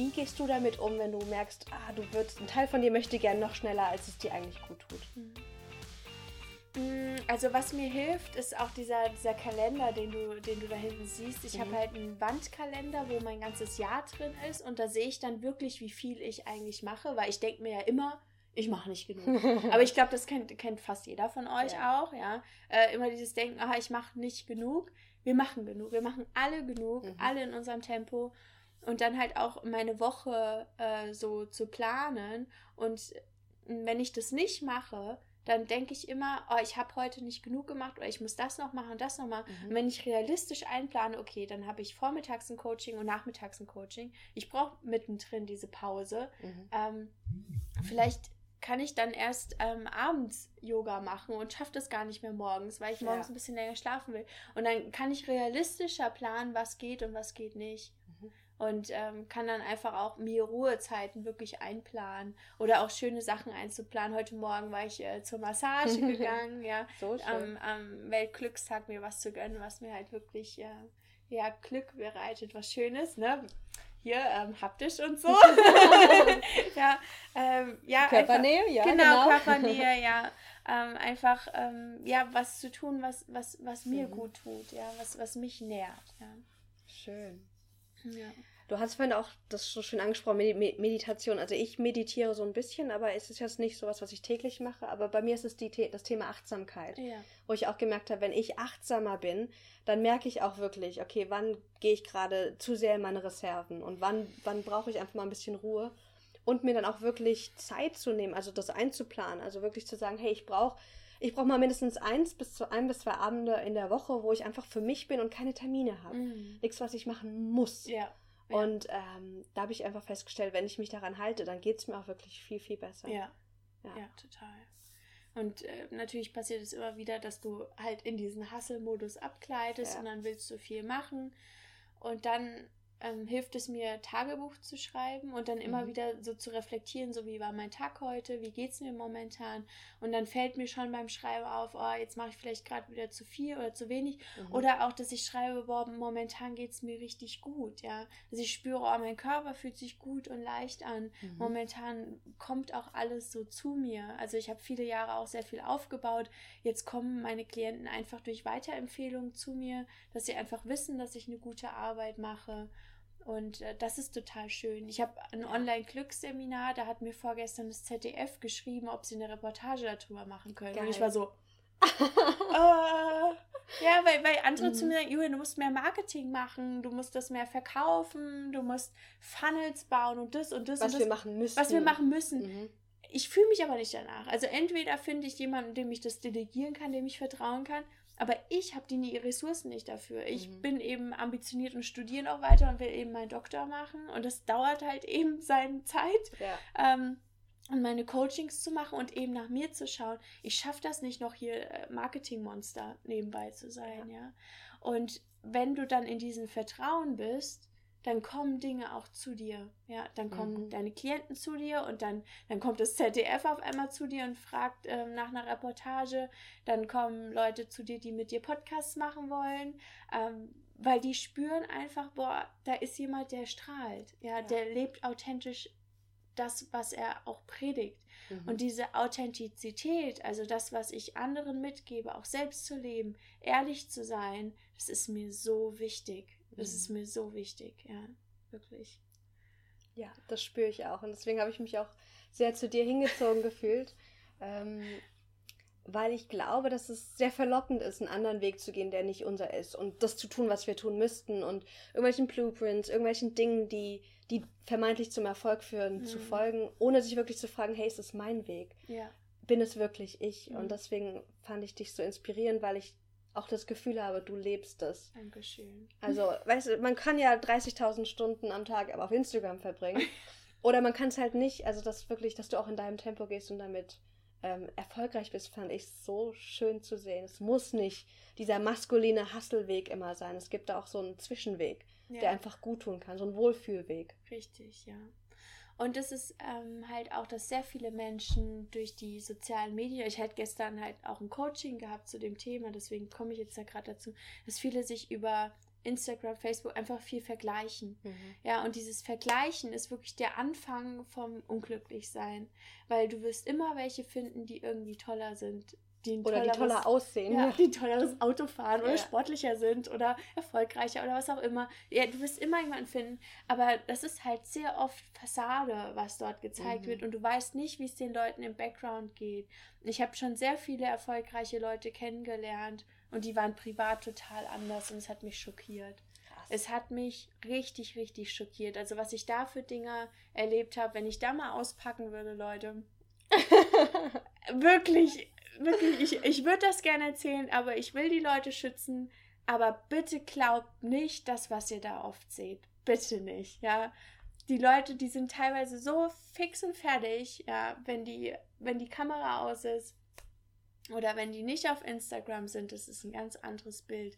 wie gehst du damit um, wenn du merkst, ah, du würdest, ein Teil von dir möchte gern noch schneller, als es dir eigentlich gut tut? Mhm. Mm, also was mir hilft, ist auch dieser, dieser Kalender, den du, den du da hinten siehst. Ich mhm. habe halt einen Wandkalender, wo mein ganzes Jahr drin ist und da sehe ich dann wirklich, wie viel ich eigentlich mache, weil ich denke mir ja immer, ich mache nicht genug. Aber ich glaube, das kennt, kennt fast jeder von euch ja. auch, ja. Äh, immer dieses Denken, aha, ich mache nicht genug. Wir machen genug. Wir machen alle genug, mhm. alle in unserem Tempo. Und dann halt auch meine Woche äh, so zu planen. Und wenn ich das nicht mache, dann denke ich immer, oh, ich habe heute nicht genug gemacht oder ich muss das noch machen und das noch machen. Mhm. Und wenn ich realistisch einplane, okay, dann habe ich vormittags ein Coaching und nachmittags ein Coaching. Ich brauche mittendrin diese Pause. Mhm. Ähm, vielleicht kann ich dann erst ähm, abends Yoga machen und schaffe das gar nicht mehr morgens, weil ich morgens ja. ein bisschen länger schlafen will. Und dann kann ich realistischer planen, was geht und was geht nicht und ähm, kann dann einfach auch mir Ruhezeiten wirklich einplanen oder auch schöne Sachen einzuplanen. Heute Morgen war ich äh, zur Massage gegangen, ja, so am, am Weltglückstag mir was zu gönnen, was mir halt wirklich äh, ja, Glück bereitet, was Schönes, ne? Hier ähm, haptisch und so. ja, ähm, ja, Körpernähe, einfach, ja. Genau, genau. Körpernähe, ja. Ähm, einfach, ähm, ja, was zu tun, was, was, was mir mhm. gut tut, ja, was, was mich nährt, ja. Schön. Ja. Du hast vorhin auch das so schön angesprochen, Meditation. Also ich meditiere so ein bisschen, aber es ist jetzt nicht so was, was ich täglich mache. Aber bei mir ist es die, das Thema Achtsamkeit. Ja. Wo ich auch gemerkt habe, wenn ich achtsamer bin, dann merke ich auch wirklich, okay, wann gehe ich gerade zu sehr in meine Reserven und wann, wann brauche ich einfach mal ein bisschen Ruhe. Und mir dann auch wirklich Zeit zu nehmen, also das einzuplanen. Also wirklich zu sagen, hey, ich brauche ich brauche mal mindestens eins bis zu ein bis zwei Abende in der Woche, wo ich einfach für mich bin und keine Termine habe. Mhm. Nichts, was ich machen muss. Ja. Und ähm, da habe ich einfach festgestellt, wenn ich mich daran halte, dann geht es mir auch wirklich viel, viel besser. Ja. Ja, ja total. Und äh, natürlich passiert es immer wieder, dass du halt in diesen Hustle-Modus abgleitest ja. und dann willst du viel machen. Und dann ähm, hilft es mir, Tagebuch zu schreiben und dann immer mhm. wieder so zu reflektieren, so wie war mein Tag heute, wie geht es mir momentan. Und dann fällt mir schon beim Schreiben auf, oh, jetzt mache ich vielleicht gerade wieder zu viel oder zu wenig. Mhm. Oder auch, dass ich schreibe, boah, momentan geht es mir richtig gut, ja. Dass ich spüre, oh, mein Körper fühlt sich gut und leicht an. Mhm. Momentan kommt auch alles so zu mir. Also ich habe viele Jahre auch sehr viel aufgebaut. Jetzt kommen meine Klienten einfach durch Weiterempfehlungen zu mir, dass sie einfach wissen, dass ich eine gute Arbeit mache. Und äh, das ist total schön. Ich habe ein Online-Glücksseminar, da hat mir vorgestern das ZDF geschrieben, ob sie eine Reportage darüber machen können. Geil. Und ich war so, äh, ja, weil, weil andere mhm. zu mir sagen, Julian, du musst mehr Marketing machen, du musst das mehr verkaufen, du musst Funnels bauen und das und das. Was und das, wir machen müssen. Was wir machen müssen. Mhm. Ich fühle mich aber nicht danach. Also entweder finde ich jemanden, dem ich das delegieren kann, dem ich vertrauen kann, aber ich habe die Ressourcen nicht dafür. Ich mhm. bin eben ambitioniert und studiere noch weiter und will eben meinen Doktor machen. Und das dauert halt eben seine Zeit. Ja. Ähm, und meine Coachings zu machen und eben nach mir zu schauen. Ich schaffe das nicht noch hier äh, Marketingmonster nebenbei zu sein, ja. ja. Und wenn du dann in diesem Vertrauen bist, dann kommen Dinge auch zu dir. Ja, dann kommen mhm. deine Klienten zu dir und dann, dann kommt das ZDF auf einmal zu dir und fragt ähm, nach einer Reportage. Dann kommen Leute zu dir, die mit dir Podcasts machen wollen, ähm, weil die spüren einfach, boah, da ist jemand, der strahlt. Ja, ja. der lebt authentisch das, was er auch predigt. Mhm. Und diese Authentizität, also das, was ich anderen mitgebe, auch selbst zu leben, ehrlich zu sein, das ist mir so wichtig. Das ist mir so wichtig, ja, wirklich. Ja, das spüre ich auch. Und deswegen habe ich mich auch sehr zu dir hingezogen gefühlt. Ähm, weil ich glaube, dass es sehr verlockend ist, einen anderen Weg zu gehen, der nicht unser ist. Und das zu tun, was wir tun müssten. Und irgendwelchen Blueprints, irgendwelchen Dingen, die, die vermeintlich zum Erfolg führen, mhm. zu folgen, ohne sich wirklich zu fragen, hey, ist das mein Weg? Ja. Bin es wirklich ich? Mhm. Und deswegen fand ich dich so inspirierend, weil ich auch das Gefühl habe, du lebst es. Dankeschön. Also, weißt du, man kann ja 30.000 Stunden am Tag aber auf Instagram verbringen. Oder man kann es halt nicht. Also, das wirklich, dass du auch in deinem Tempo gehst und damit ähm, erfolgreich bist, fand ich so schön zu sehen. Es muss nicht dieser maskuline Hasselweg immer sein. Es gibt da auch so einen Zwischenweg, ja. der einfach gut tun kann, so einen Wohlfühlweg. Richtig, ja. Und es ist ähm, halt auch, dass sehr viele Menschen durch die sozialen Medien, ich hatte gestern halt auch ein Coaching gehabt zu dem Thema, deswegen komme ich jetzt da gerade dazu, dass viele sich über Instagram, Facebook einfach viel vergleichen. Mhm. Ja, und dieses Vergleichen ist wirklich der Anfang vom Unglücklichsein, weil du wirst immer welche finden, die irgendwie toller sind. Die oder die toller aussehen. Ja, die tolleres Auto fahren oder ja. sportlicher sind oder erfolgreicher oder was auch immer. Ja, du wirst immer jemanden finden, aber das ist halt sehr oft Fassade, was dort gezeigt mhm. wird und du weißt nicht, wie es den Leuten im Background geht. Ich habe schon sehr viele erfolgreiche Leute kennengelernt und die waren privat total anders und es hat mich schockiert. Krass. Es hat mich richtig, richtig schockiert. Also was ich da für Dinge erlebt habe, wenn ich da mal auspacken würde, Leute. wirklich, wirklich, ich, ich würde das gerne erzählen, aber ich will die Leute schützen. Aber bitte glaubt nicht das, was ihr da oft seht. Bitte nicht, ja. Die Leute, die sind teilweise so fix und fertig, ja, wenn die, wenn die Kamera aus ist oder wenn die nicht auf Instagram sind, das ist ein ganz anderes Bild.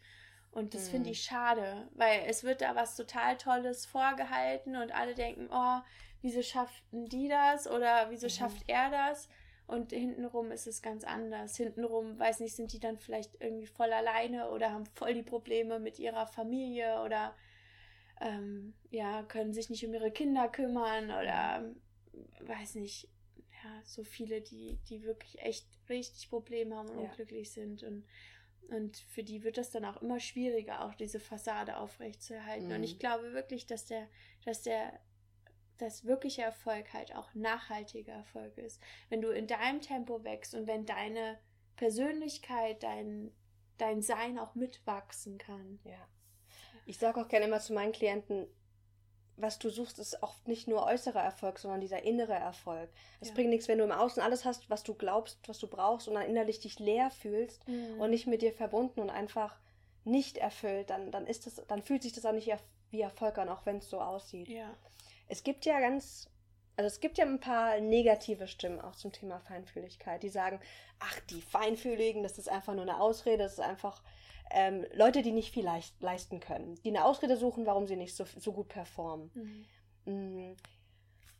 Und das finde ich schade, weil es wird da was total Tolles vorgehalten und alle denken, oh, wieso schafften die das oder wieso mhm. schafft er das? Und hintenrum ist es ganz anders. Hintenrum, weiß nicht, sind die dann vielleicht irgendwie voll alleine oder haben voll die Probleme mit ihrer Familie oder ähm, ja, können sich nicht um ihre Kinder kümmern oder weiß nicht, ja, so viele, die, die wirklich echt richtig Probleme haben und ja. unglücklich sind und und für die wird es dann auch immer schwieriger, auch diese Fassade aufrechtzuerhalten. Mhm. Und ich glaube wirklich, dass der, dass der, das wirkliche Erfolg halt auch nachhaltiger Erfolg ist. Wenn du in deinem Tempo wächst und wenn deine Persönlichkeit, dein, dein Sein auch mitwachsen kann. Ja. Ich sage auch gerne immer zu meinen Klienten, was du suchst, ist oft nicht nur äußerer Erfolg, sondern dieser innere Erfolg. Es ja. bringt nichts, wenn du im Außen alles hast, was du glaubst, was du brauchst und dann innerlich dich leer fühlst mhm. und nicht mit dir verbunden und einfach nicht erfüllt, dann, dann ist das, dann fühlt sich das auch nicht wie Erfolg an, auch wenn es so aussieht. Ja. Es gibt ja ganz, also es gibt ja ein paar negative Stimmen auch zum Thema Feinfühligkeit, die sagen, ach, die Feinfühligen, das ist einfach nur eine Ausrede, das ist einfach ähm, Leute, die nicht viel leist leisten können, die eine Ausrede suchen, warum sie nicht so, so gut performen. Mhm. Mhm.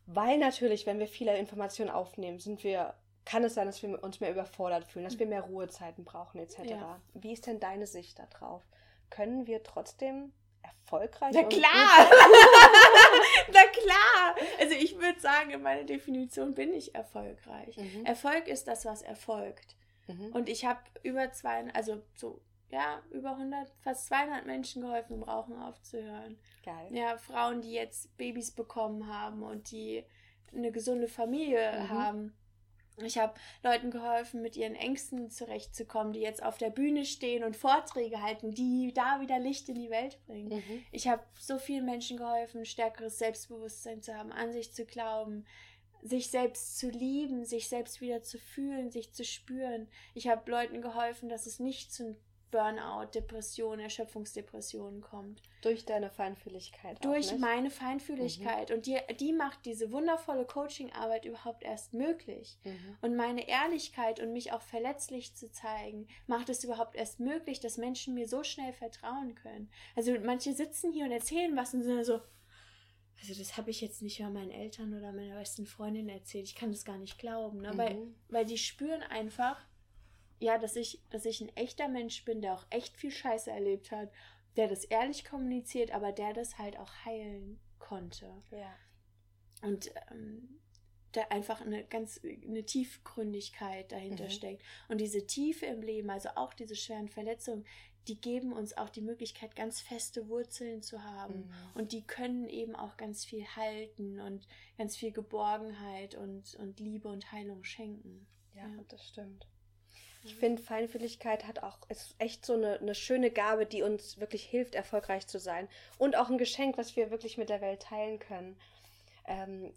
Weil natürlich, wenn wir viele Informationen aufnehmen, sind wir, kann es sein, dass wir uns mehr überfordert fühlen, dass wir mehr Ruhezeiten brauchen, etc. Ja. Wie ist denn deine Sicht darauf? Können wir trotzdem erfolgreich Na klar! Na klar! Also ich würde sagen, in meiner Definition bin ich erfolgreich. Mhm. Erfolg ist das, was erfolgt. Mhm. Und ich habe über zwei, also so ja, über 100, fast 200 Menschen geholfen, um Rauchen aufzuhören. Geil. Ja, Frauen, die jetzt Babys bekommen haben und die eine gesunde Familie mhm. haben. Ich habe Leuten geholfen, mit ihren Ängsten zurechtzukommen, die jetzt auf der Bühne stehen und Vorträge halten, die da wieder Licht in die Welt bringen. Mhm. Ich habe so vielen Menschen geholfen, stärkeres Selbstbewusstsein zu haben, an sich zu glauben, sich selbst zu lieben, sich selbst wieder zu fühlen, sich zu spüren. Ich habe Leuten geholfen, dass es nicht zu Burnout, Depression, Erschöpfungsdepression kommt. Durch deine Feinfühligkeit. Durch meine Feinfühligkeit. Mhm. Und die, die macht diese wundervolle Coachingarbeit überhaupt erst möglich. Mhm. Und meine Ehrlichkeit und mich auch verletzlich zu zeigen, macht es überhaupt erst möglich, dass Menschen mir so schnell vertrauen können. Also manche sitzen hier und erzählen was und sind so, also das habe ich jetzt nicht mal meinen Eltern oder meiner besten Freundin erzählt. Ich kann das gar nicht glauben, ne? Mhm. weil, weil die spüren einfach, ja, dass ich, dass ich ein echter Mensch bin, der auch echt viel Scheiße erlebt hat, der das ehrlich kommuniziert, aber der das halt auch heilen konnte. Ja. Und ähm, da einfach eine ganz eine Tiefgründigkeit dahinter mhm. steckt. Und diese Tiefe im Leben, also auch diese schweren Verletzungen, die geben uns auch die Möglichkeit, ganz feste Wurzeln zu haben. Mhm. Und die können eben auch ganz viel halten und ganz viel Geborgenheit und, und Liebe und Heilung schenken. Ja, ja. das stimmt. Ich finde, Feinfühligkeit hat auch, ist echt so eine, eine schöne Gabe, die uns wirklich hilft, erfolgreich zu sein. Und auch ein Geschenk, was wir wirklich mit der Welt teilen können. Ähm,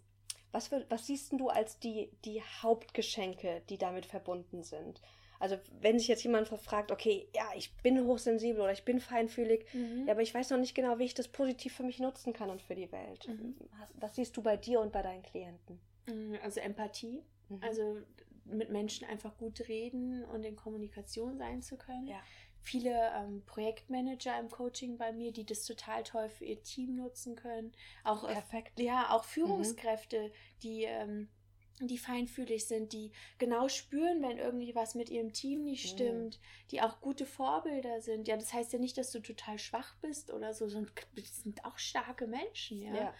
was, was siehst du als die, die Hauptgeschenke, die damit verbunden sind? Also, wenn sich jetzt jemand fragt, okay, ja, ich bin hochsensibel oder ich bin feinfühlig, mhm. ja, aber ich weiß noch nicht genau, wie ich das positiv für mich nutzen kann und für die Welt. Mhm. Was siehst du bei dir und bei deinen Klienten? Mhm, also Empathie. Mhm. Also mit Menschen einfach gut reden und in Kommunikation sein zu können. Ja. Viele ähm, Projektmanager im Coaching bei mir, die das total toll für ihr Team nutzen können. Auch, äh, Perfekt. Ja, auch Führungskräfte, mhm. die ähm, die feinfühlig sind, die genau spüren, wenn irgendwie was mit ihrem Team nicht mhm. stimmt, mhm. die auch gute Vorbilder sind. Ja, das heißt ja nicht, dass du total schwach bist oder so, sondern das sind auch starke Menschen, ja. ja.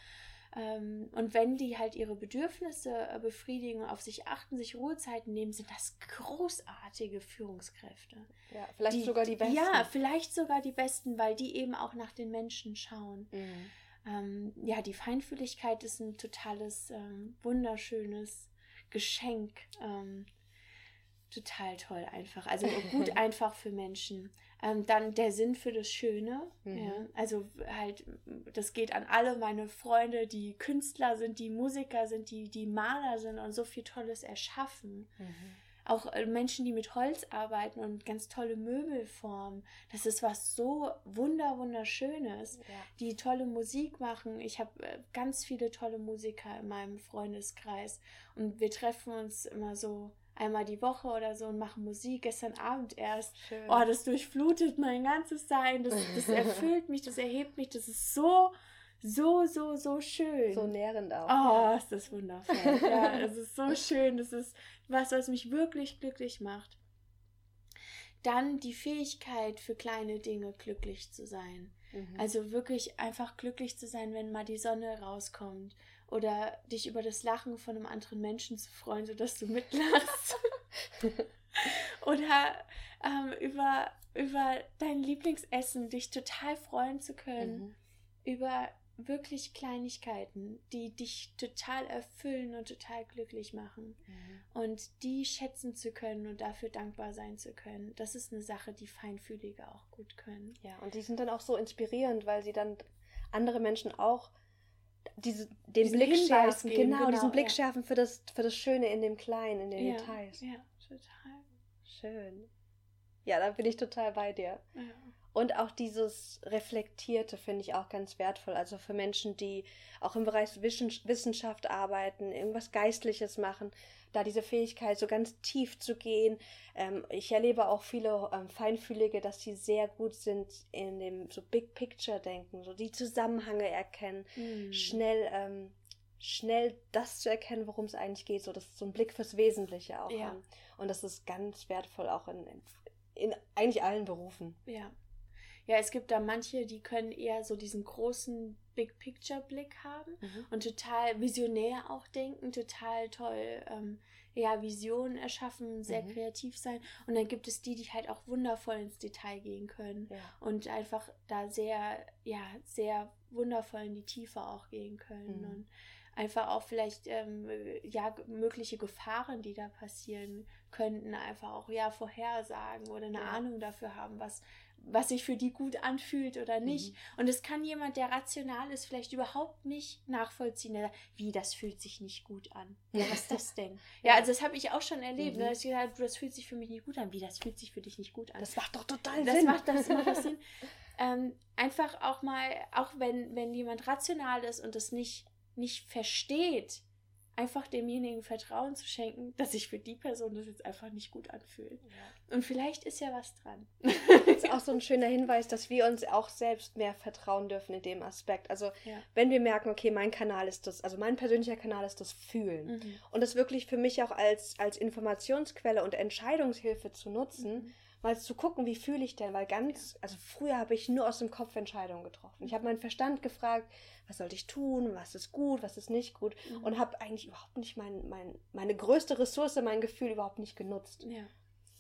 Ähm, und wenn die halt ihre Bedürfnisse äh, befriedigen und auf sich achten, sich Ruhezeiten nehmen, sind das großartige Führungskräfte. Ja, vielleicht die, sogar die besten. Ja, vielleicht sogar die besten, weil die eben auch nach den Menschen schauen. Mhm. Ähm, ja, die Feinfühligkeit ist ein totales, ähm, wunderschönes Geschenk. Ähm, total toll einfach. Also gut einfach für Menschen. Ähm, dann der Sinn für das Schöne. Mhm. Ja. Also halt, das geht an alle meine Freunde, die Künstler sind, die Musiker sind, die, die Maler sind und so viel Tolles erschaffen. Mhm. Auch äh, Menschen, die mit Holz arbeiten und ganz tolle Möbel formen. Das ist was so wunder, wunderschönes. Ja. Die tolle Musik machen. Ich habe äh, ganz viele tolle Musiker in meinem Freundeskreis. Und wir treffen uns immer so einmal die Woche oder so und machen Musik. Gestern Abend erst. Schön. Oh, das durchflutet mein ganzes Sein. Das, das erfüllt mich, das erhebt mich. Das ist so, so, so, so schön. So nährend auch. Oh, ist das wundervoll. ja, es ist so schön. Das ist was, was mich wirklich glücklich macht. Dann die Fähigkeit für kleine Dinge glücklich zu sein. Mhm. Also wirklich einfach glücklich zu sein, wenn mal die Sonne rauskommt oder dich über das Lachen von einem anderen Menschen zu freuen, sodass du mitlachst. oder ähm, über, über dein Lieblingsessen dich total freuen zu können. Mhm. Über wirklich Kleinigkeiten, die dich total erfüllen und total glücklich machen. Mhm. Und die schätzen zu können und dafür dankbar sein zu können. Das ist eine Sache, die Feinfühlige auch gut können. Ja, und die sind dann auch so inspirierend, weil sie dann andere Menschen auch diese, den diesen Blick Hinweis schärfen, geben, genau, genau, diesen Blick ja. schärfen für das, für das Schöne in dem Kleinen, in den ja, Details. Ja, total. Schön. Ja, da bin ich total bei dir. Ja. Und auch dieses Reflektierte finde ich auch ganz wertvoll. Also für Menschen, die auch im Bereich Wissenschaft arbeiten, irgendwas Geistliches machen, da diese Fähigkeit, so ganz tief zu gehen. Ähm, ich erlebe auch viele ähm, Feinfühlige, dass sie sehr gut sind in dem so Big Picture denken, so die Zusammenhänge erkennen, mhm. schnell, ähm, schnell das zu erkennen, worum es eigentlich geht, so dass so ein Blick fürs Wesentliche auch ja. haben. Und das ist ganz wertvoll auch in, in, in eigentlich allen Berufen. Ja. Ja, es gibt da manche, die können eher so diesen großen Big Picture Blick haben mhm. und total visionär auch denken, total toll, ähm, ja, Visionen erschaffen, sehr mhm. kreativ sein. Und dann gibt es die, die halt auch wundervoll ins Detail gehen können ja. und einfach da sehr, ja, sehr wundervoll in die Tiefe auch gehen können. Mhm. Und einfach auch vielleicht ähm, ja mögliche Gefahren, die da passieren könnten, einfach auch ja vorhersagen oder eine ja. Ahnung dafür haben, was was sich für die gut anfühlt oder nicht. Mhm. Und es kann jemand, der rational ist, vielleicht überhaupt nicht nachvollziehen. Sagt, wie, das fühlt sich nicht gut an. Ja, was ist das denn? ja, also das habe ich auch schon erlebt. Mhm. Ne? Dass ich gesagt, das fühlt sich für mich nicht gut an. Wie, das fühlt sich für dich nicht gut an? Das macht doch total das Sinn. Macht, das macht das Sinn. Ähm, einfach auch mal, auch wenn, wenn jemand rational ist und das nicht, nicht versteht, einfach demjenigen Vertrauen zu schenken, dass sich für die Person das jetzt einfach nicht gut anfühlt. Ja. Und vielleicht ist ja was dran. Das ist auch so ein schöner Hinweis, dass wir uns auch selbst mehr vertrauen dürfen in dem Aspekt. Also ja. wenn wir merken, okay, mein Kanal ist das, also mein persönlicher Kanal ist das Fühlen. Mhm. Und das wirklich für mich auch als, als Informationsquelle und Entscheidungshilfe zu nutzen. Mhm mal zu gucken, wie fühle ich denn, weil ganz, also früher habe ich nur aus dem Kopf Entscheidungen getroffen. Ich habe meinen Verstand gefragt, was sollte ich tun, was ist gut, was ist nicht gut mhm. und habe eigentlich überhaupt nicht mein, mein, meine größte Ressource, mein Gefühl überhaupt nicht genutzt. Ja.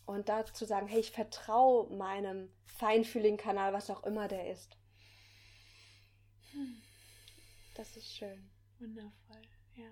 Und da zu sagen, hey, ich vertraue meinem feinfühligen Kanal, was auch immer der ist. Hm. Das ist schön. Wundervoll, ja.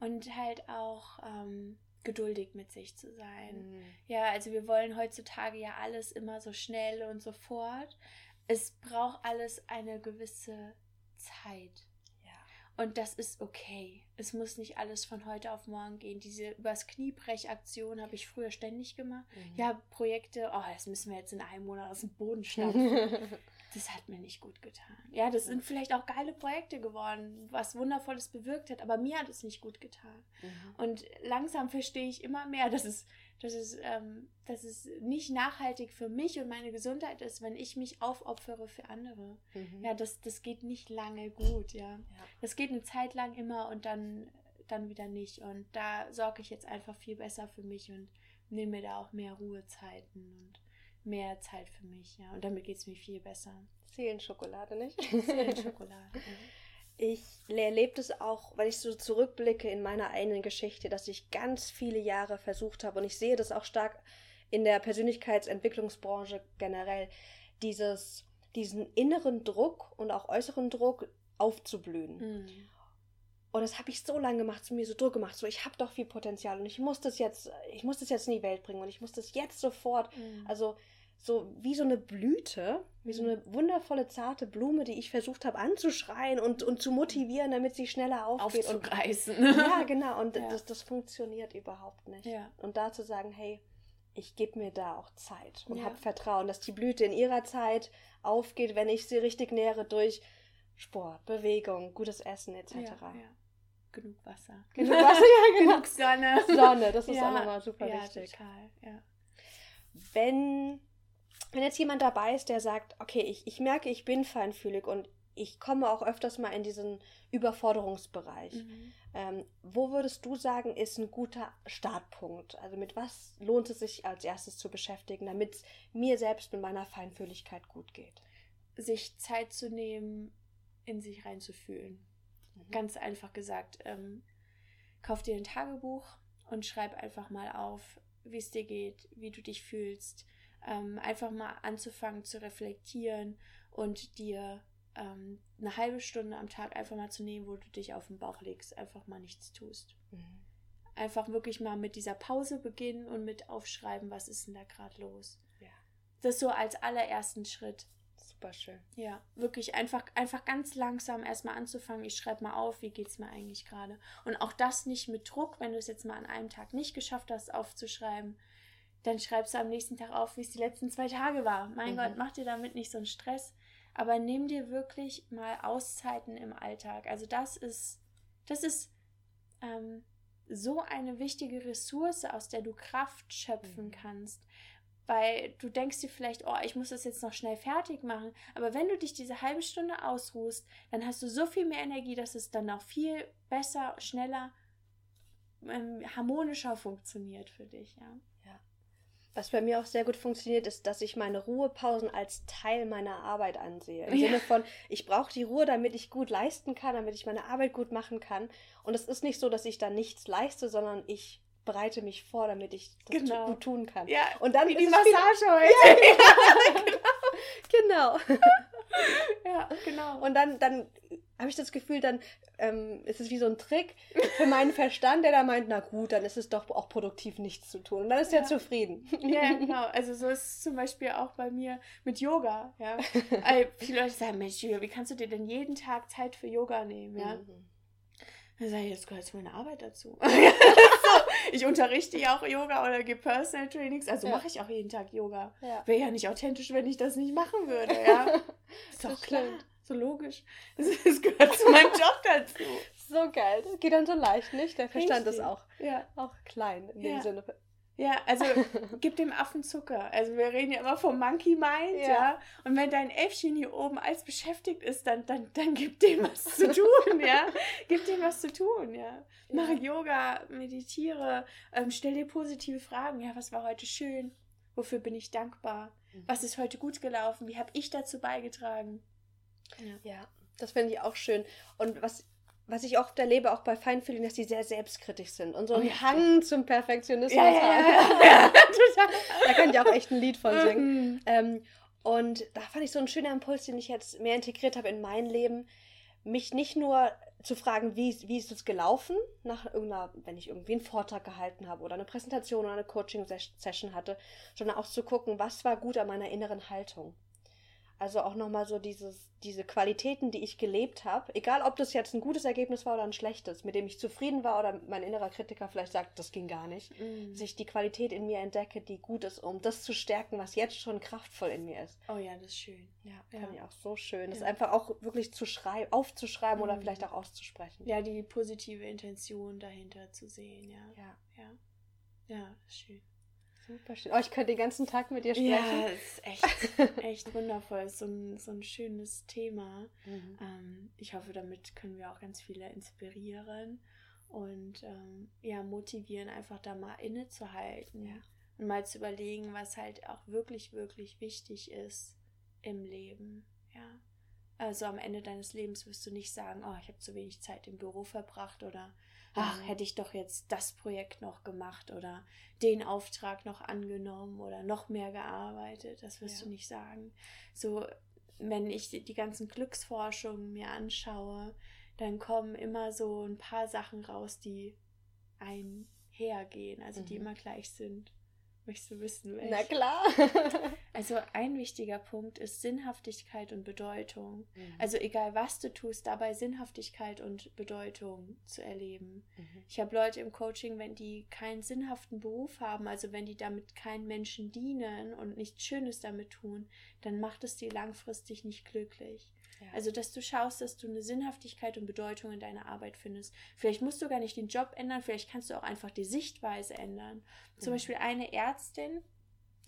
Und halt auch ähm, geduldig mit sich zu sein. Mhm. Ja, also wir wollen heutzutage ja alles immer so schnell und sofort. Es braucht alles eine gewisse Zeit. Ja. Und das ist okay. Es muss nicht alles von heute auf morgen gehen. Diese übers Kniebrechaktion habe ich früher ständig gemacht. Mhm. Ja, Projekte, oh, das müssen wir jetzt in einem Monat aus dem Boden stampfen. das hat mir nicht gut getan. Ja, das sind vielleicht auch geile Projekte geworden, was Wundervolles bewirkt hat, aber mir hat es nicht gut getan. Mhm. Und langsam verstehe ich immer mehr, dass es, dass, es, ähm, dass es nicht nachhaltig für mich und meine Gesundheit ist, wenn ich mich aufopfere für andere. Mhm. Ja, das, das geht nicht lange gut, ja. ja. Das geht eine Zeit lang immer und dann dann wieder nicht. Und da sorge ich jetzt einfach viel besser für mich und nehme mir da auch mehr Ruhezeiten und mehr Zeit für mich, ja. Und damit geht es mir viel besser. Seelenschokolade, nicht? Seelenschokolade. ja. Ich erlebe das auch, wenn ich so zurückblicke in meiner eigenen Geschichte, dass ich ganz viele Jahre versucht habe und ich sehe das auch stark in der Persönlichkeitsentwicklungsbranche generell, dieses, diesen inneren Druck und auch äußeren Druck aufzublühen. Mhm. Und das habe ich so lange gemacht, zu mir so Druck gemacht, so ich habe doch viel Potenzial und ich muss das jetzt, ich muss das jetzt in die Welt bringen und ich muss das jetzt sofort, mhm. also so wie so eine Blüte, wie so mhm. eine wundervolle, zarte Blume, die ich versucht habe anzuschreien und, und zu motivieren, damit sie schneller aufgeht. Aufzureißen. Und, ja, genau. Und ja. Das, das funktioniert überhaupt nicht. Ja. Und da zu sagen, hey, ich gebe mir da auch Zeit und ja. habe Vertrauen, dass die Blüte in ihrer Zeit aufgeht, wenn ich sie richtig nähere durch Sport, Bewegung, gutes Essen etc. Ja, ja. Genug Wasser. Genug Wasser, ja, genau. Genug Sonne. Sonne, das ist auch nochmal super wichtig. Total, ja. Wenn, wenn jetzt jemand dabei ist, der sagt, okay, ich, ich merke, ich bin feinfühlig und ich komme auch öfters mal in diesen Überforderungsbereich. Mhm. Ähm, wo würdest du sagen, ist ein guter Startpunkt? Also mit was lohnt es sich als erstes zu beschäftigen, damit es mir selbst mit meiner Feinfühligkeit gut geht? Sich Zeit zu nehmen, in sich reinzufühlen. Mhm. Ganz einfach gesagt, ähm, kauf dir ein Tagebuch und schreib einfach mal auf, wie es dir geht, wie du dich fühlst. Ähm, einfach mal anzufangen zu reflektieren und dir ähm, eine halbe Stunde am Tag einfach mal zu nehmen, wo du dich auf den Bauch legst, einfach mal nichts tust. Mhm. Einfach wirklich mal mit dieser Pause beginnen und mit aufschreiben, was ist denn da gerade los. Ja. Das so als allerersten Schritt super schön. Ja, wirklich einfach, einfach ganz langsam erstmal anzufangen. Ich schreibe mal auf, wie geht es mir eigentlich gerade. Und auch das nicht mit Druck, wenn du es jetzt mal an einem Tag nicht geschafft hast, aufzuschreiben, dann schreibst du am nächsten Tag auf, wie es die letzten zwei Tage war. Mein mhm. Gott, mach dir damit nicht so einen Stress. Aber nimm dir wirklich mal Auszeiten im Alltag. Also das ist, das ist ähm, so eine wichtige Ressource, aus der du Kraft schöpfen mhm. kannst weil du denkst dir vielleicht, oh, ich muss das jetzt noch schnell fertig machen. Aber wenn du dich diese halbe Stunde ausruhst, dann hast du so viel mehr Energie, dass es dann auch viel besser, schneller, ähm, harmonischer funktioniert für dich, ja. Was bei mir auch sehr gut funktioniert, ist, dass ich meine Ruhepausen als Teil meiner Arbeit ansehe. Im ja. Sinne von, ich brauche die Ruhe, damit ich gut leisten kann, damit ich meine Arbeit gut machen kann. Und es ist nicht so, dass ich da nichts leiste, sondern ich bereite mich vor, damit ich das genau. gut tun kann. Ja, und dann wie die Massage heute. Ja, genau. genau. ja, genau. Und dann, dann habe ich das Gefühl, dann ähm, ist es wie so ein Trick für meinen Verstand, der da meint, na gut, dann ist es doch auch produktiv, nichts zu tun. Und dann ist ja. er zufrieden. Ja, genau. Also so ist es zum Beispiel auch bei mir mit Yoga. Ja. Also viele Leute sagen, Mensch, wie kannst du dir denn jeden Tag Zeit für Yoga nehmen? Ja. Mhm. Dann sage ich, jetzt gehört zu meiner Arbeit dazu. ich unterrichte ja auch Yoga oder gebe Personal Trainings, also ja. mache ich auch jeden Tag Yoga. Ja. Wäre ja nicht authentisch, wenn ich das nicht machen würde, ja. Ist doch klar. Stimmt. So logisch. Es gehört zu meinem Job dazu. So geil. Das geht dann so leicht, nicht? Der Verstand Richtig. ist auch, ja. auch klein in dem Sinne. Ja, also gib dem Affen Zucker. Also wir reden ja immer vom Monkey Mind, ja. ja. Und wenn dein Äffchen hier oben alles beschäftigt ist, dann, dann, dann gib dem was zu tun, ja. Gib dem was zu tun, ja. Mache ja. Yoga, meditiere, ähm, stell dir positive Fragen. Ja, was war heute schön? Wofür bin ich dankbar? Mhm. Was ist heute gut gelaufen? Wie habe ich dazu beigetragen? Ja, ja das finde ich auch schön. Und was was ich oft erlebe, auch bei Feinfühligen, dass die sehr selbstkritisch sind und so einen oh, Hang zum Perfektionismus ja, haben. Ja, da kann ich auch echt ein Lied von singen. Mhm. ähm, und da fand ich so ein schöner Impuls, den ich jetzt mehr integriert habe in mein Leben, mich nicht nur zu fragen, wie, wie ist es gelaufen, nach irgendeiner, wenn ich irgendwie einen Vortrag gehalten habe oder eine Präsentation oder eine Coaching-Session hatte, sondern auch zu gucken, was war gut an meiner inneren Haltung. Also auch nochmal so dieses, diese Qualitäten, die ich gelebt habe, egal ob das jetzt ein gutes Ergebnis war oder ein schlechtes, mit dem ich zufrieden war oder mein innerer Kritiker vielleicht sagt, das ging gar nicht, mm. dass ich die Qualität in mir entdecke, die gut ist, um das zu stärken, was jetzt schon kraftvoll in mir ist. Oh ja, das ist schön. Ja, ja. fand ich auch so schön. Das einfach auch wirklich zu schreiben, aufzuschreiben mm. oder vielleicht auch auszusprechen. Ja, die positive Intention dahinter zu sehen, ja. Ja. Ja, ja schön. Super schön. Oh, ich könnte den ganzen Tag mit dir sprechen. Ja, ist echt, echt wundervoll. Ist so ein, so ein schönes Thema. Mhm. Ähm, ich hoffe, damit können wir auch ganz viele inspirieren. und ähm, ja, motivieren, einfach da mal innezuhalten ja. und mal zu überlegen, was halt auch wirklich, wirklich wichtig ist im Leben. Ja. Also am Ende deines Lebens wirst du nicht sagen, oh, ich habe zu wenig Zeit im Büro verbracht oder ach, mhm. hätte ich doch jetzt das Projekt noch gemacht oder den Auftrag noch angenommen oder noch mehr gearbeitet. Das wirst ja. du nicht sagen. So, wenn ich die ganzen Glücksforschungen mir anschaue, dann kommen immer so ein paar Sachen raus, die einhergehen, also die mhm. immer gleich sind. Möchtest du wissen, welche? Na klar. also ein wichtiger Punkt ist Sinnhaftigkeit und Bedeutung. Mhm. Also egal was du tust, dabei Sinnhaftigkeit und Bedeutung zu erleben. Mhm. Ich habe Leute im Coaching, wenn die keinen sinnhaften Beruf haben, also wenn die damit keinen Menschen dienen und nichts Schönes damit tun, dann macht es die langfristig nicht glücklich. Also, dass du schaust, dass du eine Sinnhaftigkeit und Bedeutung in deiner Arbeit findest. Vielleicht musst du gar nicht den Job ändern, vielleicht kannst du auch einfach die Sichtweise ändern. Zum mhm. Beispiel eine Ärztin,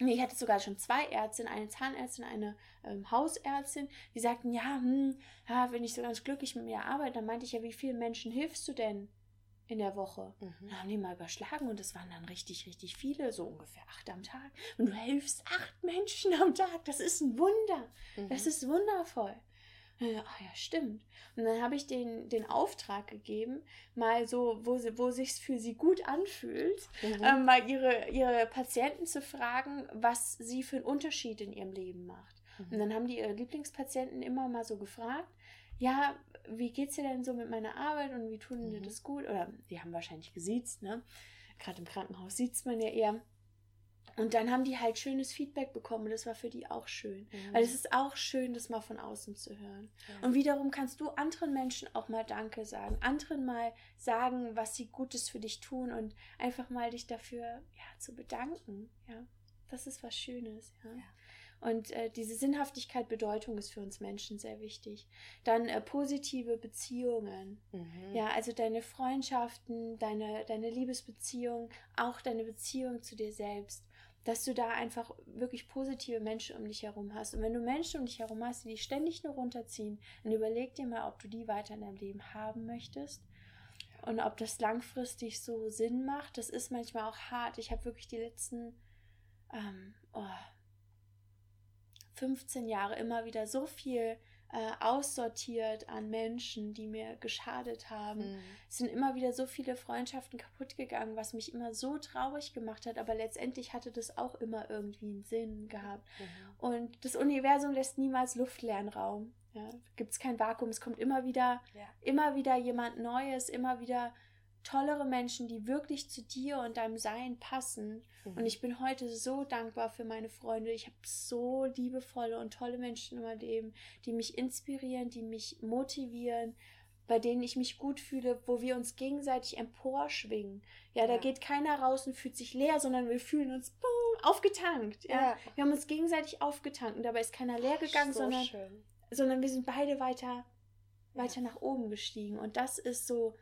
ich hatte sogar schon zwei Ärztinnen, eine Zahnärztin, eine ähm, Hausärztin, die sagten, ja, hm, ja, wenn ich so ganz glücklich mit mir arbeite, dann meinte ich ja, wie vielen Menschen hilfst du denn in der Woche? Mhm. Dann haben die mal überschlagen und es waren dann richtig, richtig viele, so ungefähr acht am Tag. Und du hilfst acht Menschen am Tag, das ist ein Wunder. Mhm. Das ist wundervoll. Ach ja, stimmt. Und dann habe ich den, den Auftrag gegeben, mal so, wo, sie, wo sich für sie gut anfühlt, mhm. ähm, mal ihre, ihre Patienten zu fragen, was sie für einen Unterschied in ihrem Leben macht. Mhm. Und dann haben die ihre Lieblingspatienten immer mal so gefragt, ja, wie geht's dir denn so mit meiner Arbeit und wie tun mhm. dir das gut? Oder die haben wahrscheinlich gesiezt, ne? Gerade im Krankenhaus sieht man ja eher. Und dann haben die halt schönes Feedback bekommen und das war für die auch schön. Mhm. Weil es ist auch schön, das mal von außen zu hören. Ja. Und wiederum kannst du anderen Menschen auch mal Danke sagen, anderen mal sagen, was sie Gutes für dich tun und einfach mal dich dafür ja, zu bedanken. Ja, das ist was Schönes. Ja. ja. Und äh, diese Sinnhaftigkeit, Bedeutung ist für uns Menschen sehr wichtig. Dann äh, positive Beziehungen. Mhm. Ja, also deine Freundschaften, deine, deine Liebesbeziehung, auch deine Beziehung zu dir selbst dass du da einfach wirklich positive Menschen um dich herum hast. Und wenn du Menschen um dich herum hast, die dich ständig nur runterziehen, dann überleg dir mal, ob du die weiter in deinem Leben haben möchtest und ob das langfristig so Sinn macht. Das ist manchmal auch hart. Ich habe wirklich die letzten ähm, oh, 15 Jahre immer wieder so viel äh, aussortiert an Menschen, die mir geschadet haben. Mhm. Es sind immer wieder so viele Freundschaften kaputt gegangen, was mich immer so traurig gemacht hat, aber letztendlich hatte das auch immer irgendwie einen Sinn gehabt. Mhm. Und das Universum lässt niemals luftleeren Raum. Ja, Gibt es kein Vakuum, es kommt immer wieder, ja. immer wieder jemand Neues, immer wieder tollere Menschen, die wirklich zu dir und deinem Sein passen. Mhm. Und ich bin heute so dankbar für meine Freunde. Ich habe so liebevolle und tolle Menschen in meinem Leben, die mich inspirieren, die mich motivieren, bei denen ich mich gut fühle, wo wir uns gegenseitig emporschwingen. Ja, da geht keiner raus und fühlt sich leer, sondern wir fühlen uns boom, aufgetankt. Ja? ja? wir haben uns gegenseitig aufgetankt und dabei ist keiner leer gegangen, so sondern, sondern wir sind beide weiter, weiter ja. nach oben gestiegen. Und das ist so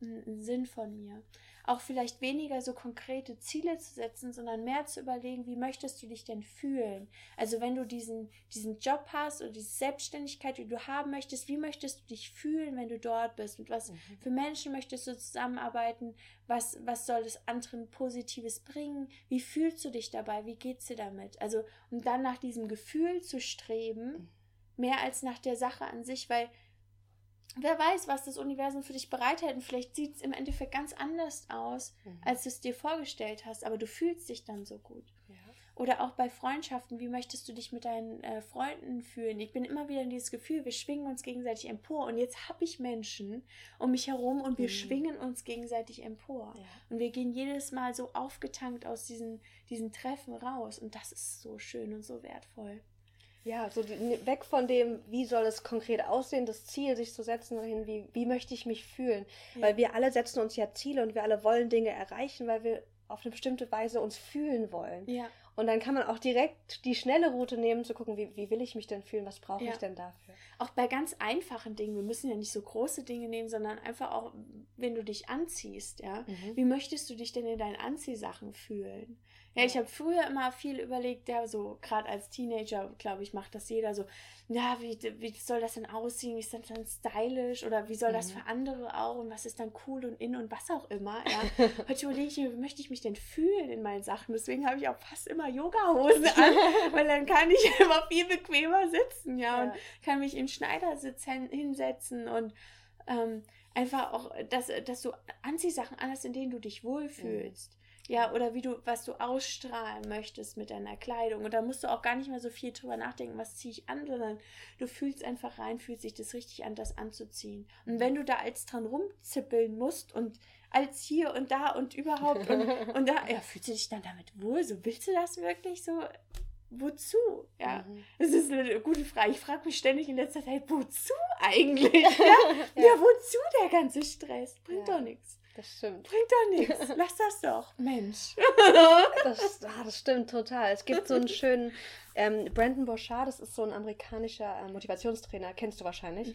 Sinn von mir. Auch vielleicht weniger so konkrete Ziele zu setzen, sondern mehr zu überlegen, wie möchtest du dich denn fühlen? Also wenn du diesen, diesen Job hast oder diese Selbstständigkeit, die du haben möchtest, wie möchtest du dich fühlen, wenn du dort bist? Mit was mhm. für Menschen möchtest du zusammenarbeiten? Was, was soll es anderen Positives bringen? Wie fühlst du dich dabei? Wie geht's dir damit? Also, um dann nach diesem Gefühl zu streben, mhm. mehr als nach der Sache an sich, weil wer weiß, was das Universum für dich bereithält. Und vielleicht sieht es im Endeffekt ganz anders aus, mhm. als du es dir vorgestellt hast, aber du fühlst dich dann so gut. Ja. Oder auch bei Freundschaften, wie möchtest du dich mit deinen äh, Freunden fühlen? Ich bin immer wieder in dieses Gefühl, wir schwingen uns gegenseitig empor. Und jetzt habe ich Menschen um mich herum und wir mhm. schwingen uns gegenseitig empor. Ja. Und wir gehen jedes Mal so aufgetankt aus diesen, diesen Treffen raus. Und das ist so schön und so wertvoll. Ja, so die, weg von dem, wie soll es konkret aussehen, das Ziel sich zu setzen, hin, wie, wie möchte ich mich fühlen. Ja. Weil wir alle setzen uns ja Ziele und wir alle wollen Dinge erreichen, weil wir auf eine bestimmte Weise uns fühlen wollen. Ja. Und dann kann man auch direkt die schnelle Route nehmen, zu gucken, wie, wie will ich mich denn fühlen, was brauche ja. ich denn dafür. Auch bei ganz einfachen Dingen, wir müssen ja nicht so große Dinge nehmen, sondern einfach auch, wenn du dich anziehst, ja, mhm. wie möchtest du dich denn in deinen Anziehsachen fühlen? Ja, ich habe früher immer viel überlegt, ja, so gerade als Teenager, glaube ich, macht das jeder so, ja, wie, wie soll das denn aussehen? Wie ist das dann stylisch? Oder wie soll das mhm. für andere auch? Und was ist dann cool und in und was auch immer? Ja. Heute überlege ich mir, wie möchte ich mich denn fühlen in meinen Sachen? Deswegen habe ich auch fast immer Yoga-Hosen an, weil dann kann ich immer viel bequemer sitzen, ja, ja. und kann mich im Schneidersitz hinsetzen und ähm, einfach auch, dass, dass du Anziehsachen anhast, in denen du dich wohlfühlst. Ja, oder wie du, was du ausstrahlen möchtest mit deiner Kleidung. Und da musst du auch gar nicht mehr so viel drüber nachdenken, was ziehe ich an, sondern du fühlst einfach rein, fühlt sich das richtig an, das anzuziehen. Und wenn du da als dran rumzippeln musst und als hier und da und überhaupt und, und da, ja, fühlst du dich dann damit wohl? So willst du das wirklich so? Wozu? Ja, mhm. das ist eine gute Frage. Ich frage mich ständig in letzter Zeit, wozu eigentlich? Ja, ja. ja wozu der ganze Stress? Bringt ja. doch nichts. Das stimmt. Bringt doch nichts. Lass das doch, Mensch. Das, ah, das stimmt total. Es gibt so einen schönen ähm, Brandon Bouchard, das ist so ein amerikanischer äh, Motivationstrainer, kennst du wahrscheinlich.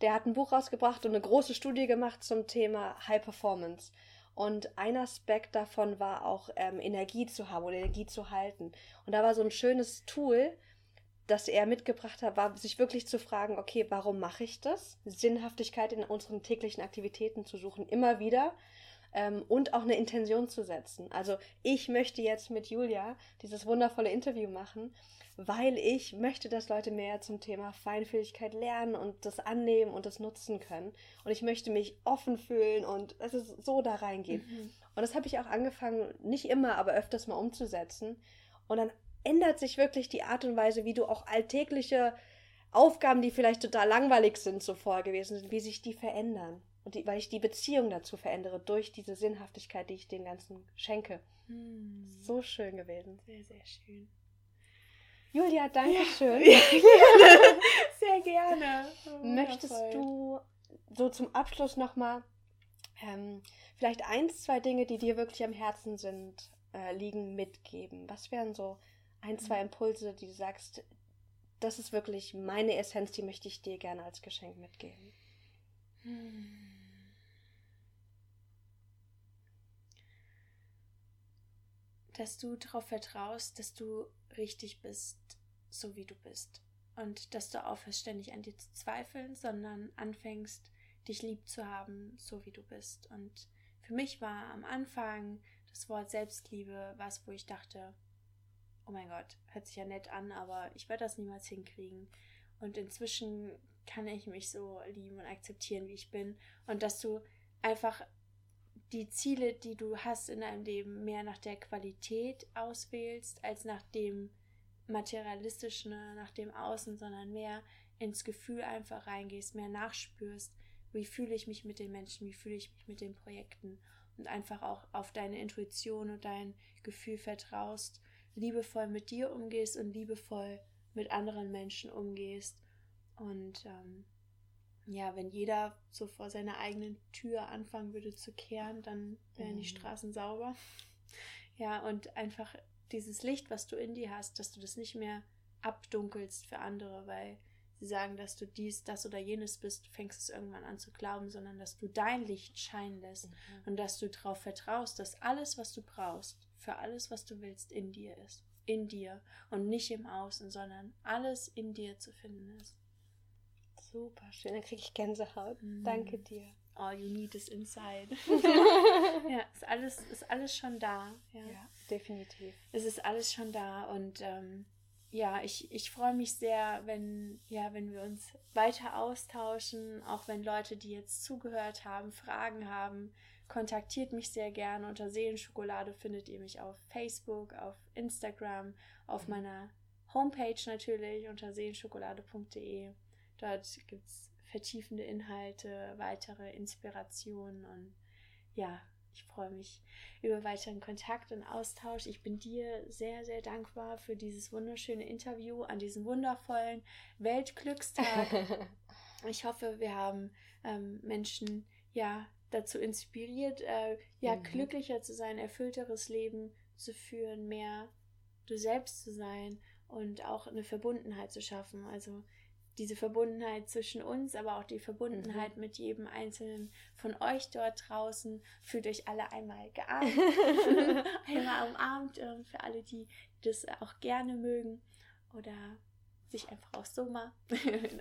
Der hat ein Buch rausgebracht und eine große Studie gemacht zum Thema High Performance. Und ein Aspekt davon war auch ähm, Energie zu haben oder Energie zu halten. Und da war so ein schönes Tool, das er mitgebracht hat, war sich wirklich zu fragen, okay, warum mache ich das? Sinnhaftigkeit in unseren täglichen Aktivitäten zu suchen, immer wieder. Ähm, und auch eine Intention zu setzen. Also ich möchte jetzt mit Julia dieses wundervolle Interview machen, weil ich möchte, dass Leute mehr zum Thema Feinfühligkeit lernen und das annehmen und das nutzen können. Und ich möchte mich offen fühlen und dass es so da reingeht. Mhm. Und das habe ich auch angefangen, nicht immer, aber öfters mal umzusetzen. Und dann ändert sich wirklich die Art und Weise, wie du auch alltägliche Aufgaben, die vielleicht total langweilig sind zuvor gewesen sind, wie sich die verändern. Und die, weil ich die Beziehung dazu verändere durch diese Sinnhaftigkeit, die ich den Ganzen schenke. Hm. So schön gewesen. Sehr, sehr schön. Julia, danke schön. Ja, gerne. Sehr gerne. Oh, Möchtest du so zum Abschluss nochmal ähm, vielleicht eins, zwei Dinge, die dir wirklich am Herzen sind, äh, liegen, mitgeben? Was wären so ein, zwei Impulse, die du sagst, das ist wirklich meine Essenz, die möchte ich dir gerne als Geschenk mitgeben? Dass du darauf vertraust, dass du richtig bist, so wie du bist. Und dass du aufhörst, ständig an dir zu zweifeln, sondern anfängst, dich lieb zu haben, so wie du bist. Und für mich war am Anfang das Wort Selbstliebe was, wo ich dachte, oh mein Gott, hört sich ja nett an, aber ich werde das niemals hinkriegen. Und inzwischen kann ich mich so lieben und akzeptieren, wie ich bin. Und dass du einfach die Ziele, die du hast in deinem Leben, mehr nach der Qualität auswählst, als nach dem materialistischen, nach dem Außen, sondern mehr ins Gefühl einfach reingehst, mehr nachspürst, wie fühle ich mich mit den Menschen, wie fühle ich mich mit den Projekten und einfach auch auf deine Intuition und dein Gefühl vertraust liebevoll mit dir umgehst und liebevoll mit anderen Menschen umgehst. Und ähm, ja, wenn jeder so vor seiner eigenen Tür anfangen würde zu kehren, dann wären mhm. die Straßen sauber. Ja, und einfach dieses Licht, was du in dir hast, dass du das nicht mehr abdunkelst für andere, weil sie sagen, dass du dies, das oder jenes bist, fängst es irgendwann an zu glauben, sondern dass du dein Licht scheinen lässt mhm. und dass du darauf vertraust, dass alles, was du brauchst, für alles, was du willst, in dir ist. In dir und nicht im Außen, sondern alles in dir zu finden ist. Super schön, da kriege ich Gänsehaut. Mm. Danke dir. All you need is inside. ja, ist alles, ist alles schon da. Ja. ja, definitiv. Es ist alles schon da und ähm, ja, ich, ich freue mich sehr, wenn, ja, wenn wir uns weiter austauschen, auch wenn Leute, die jetzt zugehört haben, Fragen haben, kontaktiert mich sehr gerne. Unter Seelenschokolade findet ihr mich auf Facebook, auf Instagram, auf mhm. meiner Homepage natürlich unter seelenschokolade.de. Dort gibt es vertiefende Inhalte, weitere Inspirationen und ja, ich freue mich über weiteren Kontakt und Austausch. Ich bin dir sehr, sehr dankbar für dieses wunderschöne Interview an diesem wundervollen Weltglückstag. ich hoffe, wir haben ähm, Menschen ja dazu inspiriert, äh, ja, mhm. glücklicher zu sein, erfüllteres Leben zu führen, mehr du selbst zu sein und auch eine Verbundenheit zu schaffen. Also diese Verbundenheit zwischen uns, aber auch die Verbundenheit mhm. mit jedem einzelnen von euch dort draußen. Fühlt euch alle einmal gearmt, einmal umarmt, äh, für alle, die das auch gerne mögen oder sich einfach auch so mal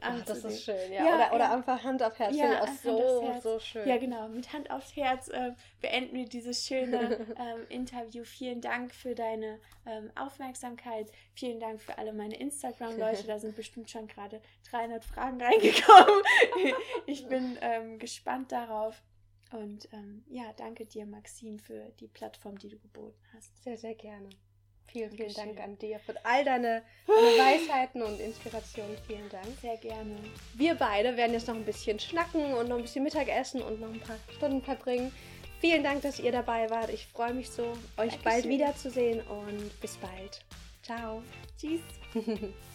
Ach, das ist schön, ja. ja oder, oder ja. einfach Hand auf Herz. Ja, auch so, so schön. Ja, genau. Mit Hand aufs Herz äh, beenden wir dieses schöne ähm, Interview. Vielen Dank für deine ähm, Aufmerksamkeit. Vielen Dank für alle meine Instagram-Leute. Da sind bestimmt schon gerade 300 Fragen reingekommen. ich bin ähm, gespannt darauf. Und ähm, ja, danke dir, Maxine, für die Plattform, die du geboten hast. Sehr, sehr gerne. Vielen, vielen Dank an dir für all deine, deine Weisheiten und Inspirationen. Vielen Dank. Sehr gerne. Wir beide werden jetzt noch ein bisschen schnacken und noch ein bisschen Mittagessen und noch ein paar Stunden verbringen. Vielen Dank, dass ihr dabei wart. Ich freue mich so, euch Dankeschön. bald wiederzusehen und bis bald. Ciao. Tschüss.